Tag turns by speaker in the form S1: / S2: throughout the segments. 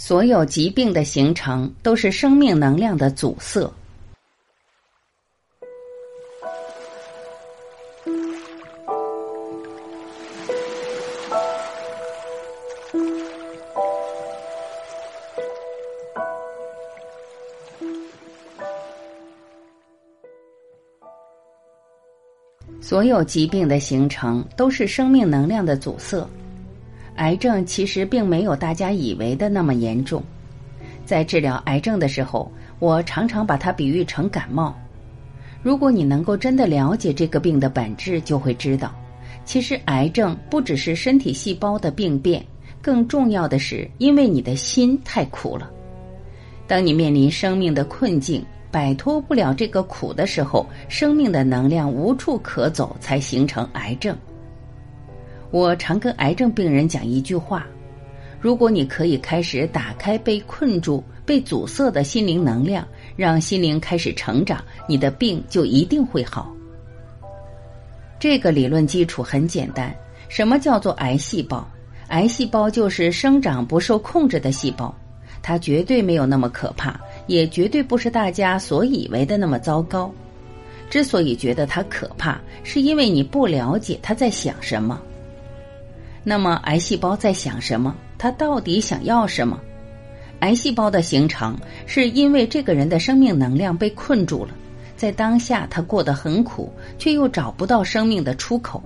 S1: 所有疾病的形成都是生命能量的阻塞。所有疾病的形成都是生命能量的阻塞。癌症其实并没有大家以为的那么严重。在治疗癌症的时候，我常常把它比喻成感冒。如果你能够真的了解这个病的本质，就会知道，其实癌症不只是身体细胞的病变，更重要的是因为你的心太苦了。当你面临生命的困境。摆脱不了这个苦的时候，生命的能量无处可走，才形成癌症。我常跟癌症病人讲一句话：如果你可以开始打开被困住、被阻塞的心灵能量，让心灵开始成长，你的病就一定会好。这个理论基础很简单：什么叫做癌细胞？癌细胞就是生长不受控制的细胞，它绝对没有那么可怕。也绝对不是大家所以为的那么糟糕。之所以觉得它可怕，是因为你不了解它在想什么。那么，癌细胞在想什么？它到底想要什么？癌细胞的形成是因为这个人的生命能量被困住了，在当下他过得很苦，却又找不到生命的出口。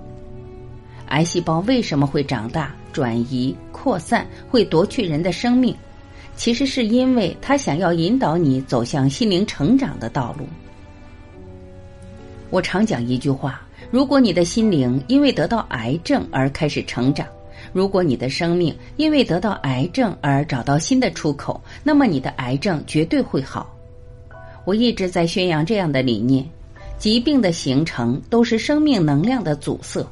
S1: 癌细胞为什么会长大、转移、扩散，会夺去人的生命？其实是因为他想要引导你走向心灵成长的道路。我常讲一句话：如果你的心灵因为得到癌症而开始成长，如果你的生命因为得到癌症而找到新的出口，那么你的癌症绝对会好。我一直在宣扬这样的理念：疾病的形成都是生命能量的阻塞。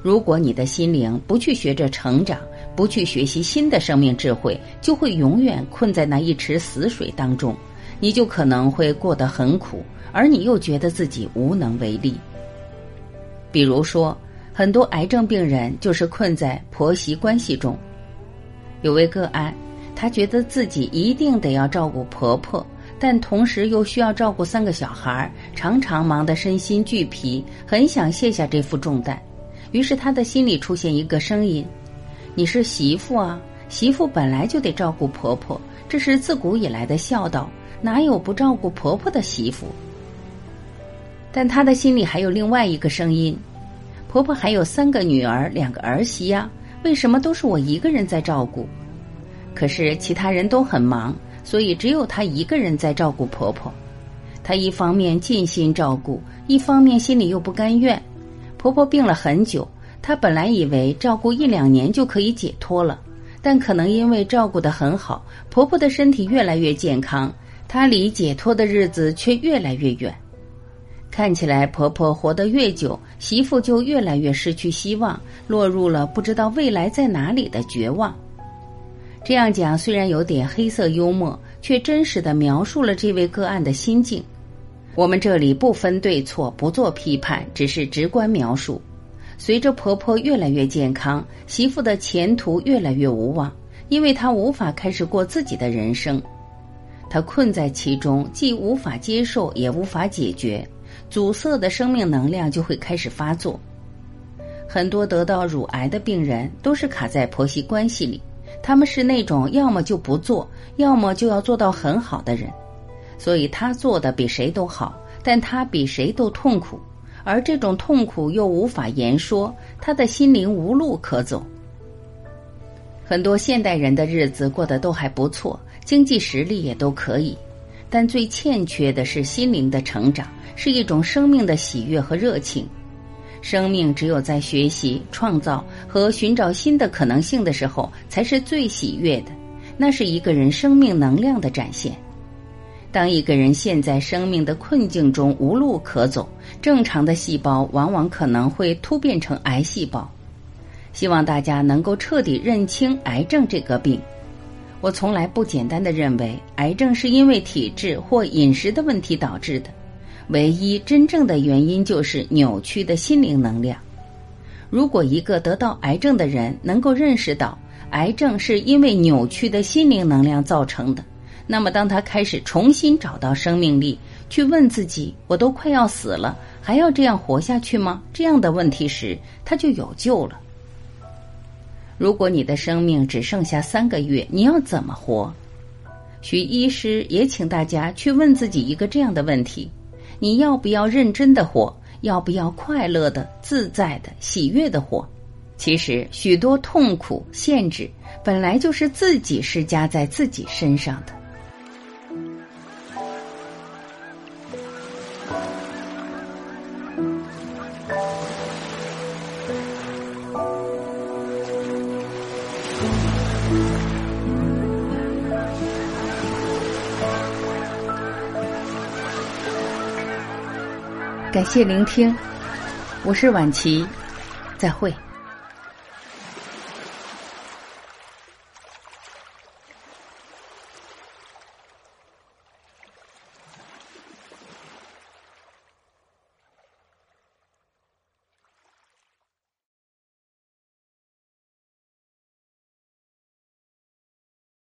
S1: 如果你的心灵不去学着成长，不去学习新的生命智慧，就会永远困在那一池死水当中，你就可能会过得很苦，而你又觉得自己无能为力。比如说，很多癌症病人就是困在婆媳关系中。有位个案，她觉得自己一定得要照顾婆婆，但同时又需要照顾三个小孩，常常忙得身心俱疲，很想卸下这副重担。于是她的心里出现一个声音。你是媳妇啊，媳妇本来就得照顾婆婆，这是自古以来的孝道，哪有不照顾婆婆的媳妇？但她的心里还有另外一个声音：婆婆还有三个女儿，两个儿媳呀，为什么都是我一个人在照顾？可是其他人都很忙，所以只有她一个人在照顾婆婆。她一方面尽心照顾，一方面心里又不甘愿。婆婆病了很久。她本来以为照顾一两年就可以解脱了，但可能因为照顾的很好，婆婆的身体越来越健康，她离解脱的日子却越来越远。看起来婆婆活得越久，媳妇就越来越失去希望，落入了不知道未来在哪里的绝望。这样讲虽然有点黑色幽默，却真实的描述了这位个案的心境。我们这里不分对错，不做批判，只是直观描述。随着婆婆越来越健康，媳妇的前途越来越无望，因为她无法开始过自己的人生，她困在其中，既无法接受，也无法解决，阻塞的生命能量就会开始发作。很多得到乳癌的病人都是卡在婆媳关系里，他们是那种要么就不做，要么就要做到很好的人，所以他做的比谁都好，但他比谁都痛苦。而这种痛苦又无法言说，他的心灵无路可走。很多现代人的日子过得都还不错，经济实力也都可以，但最欠缺的是心灵的成长，是一种生命的喜悦和热情。生命只有在学习、创造和寻找新的可能性的时候，才是最喜悦的。那是一个人生命能量的展现。当一个人陷在生命的困境中无路可走，正常的细胞往往可能会突变成癌细胞。希望大家能够彻底认清癌症这个病。我从来不简单的认为癌症是因为体质或饮食的问题导致的，唯一真正的原因就是扭曲的心灵能量。如果一个得到癌症的人能够认识到癌症是因为扭曲的心灵能量造成的。那么，当他开始重新找到生命力，去问自己：“我都快要死了，还要这样活下去吗？”这样的问题时，他就有救了。如果你的生命只剩下三个月，你要怎么活？徐医师也请大家去问自己一个这样的问题：你要不要认真的活？要不要快乐的、自在的、喜悦的活？其实，许多痛苦、限制，本来就是自己施加在自己身上的。感谢聆听，我是婉琪，再会。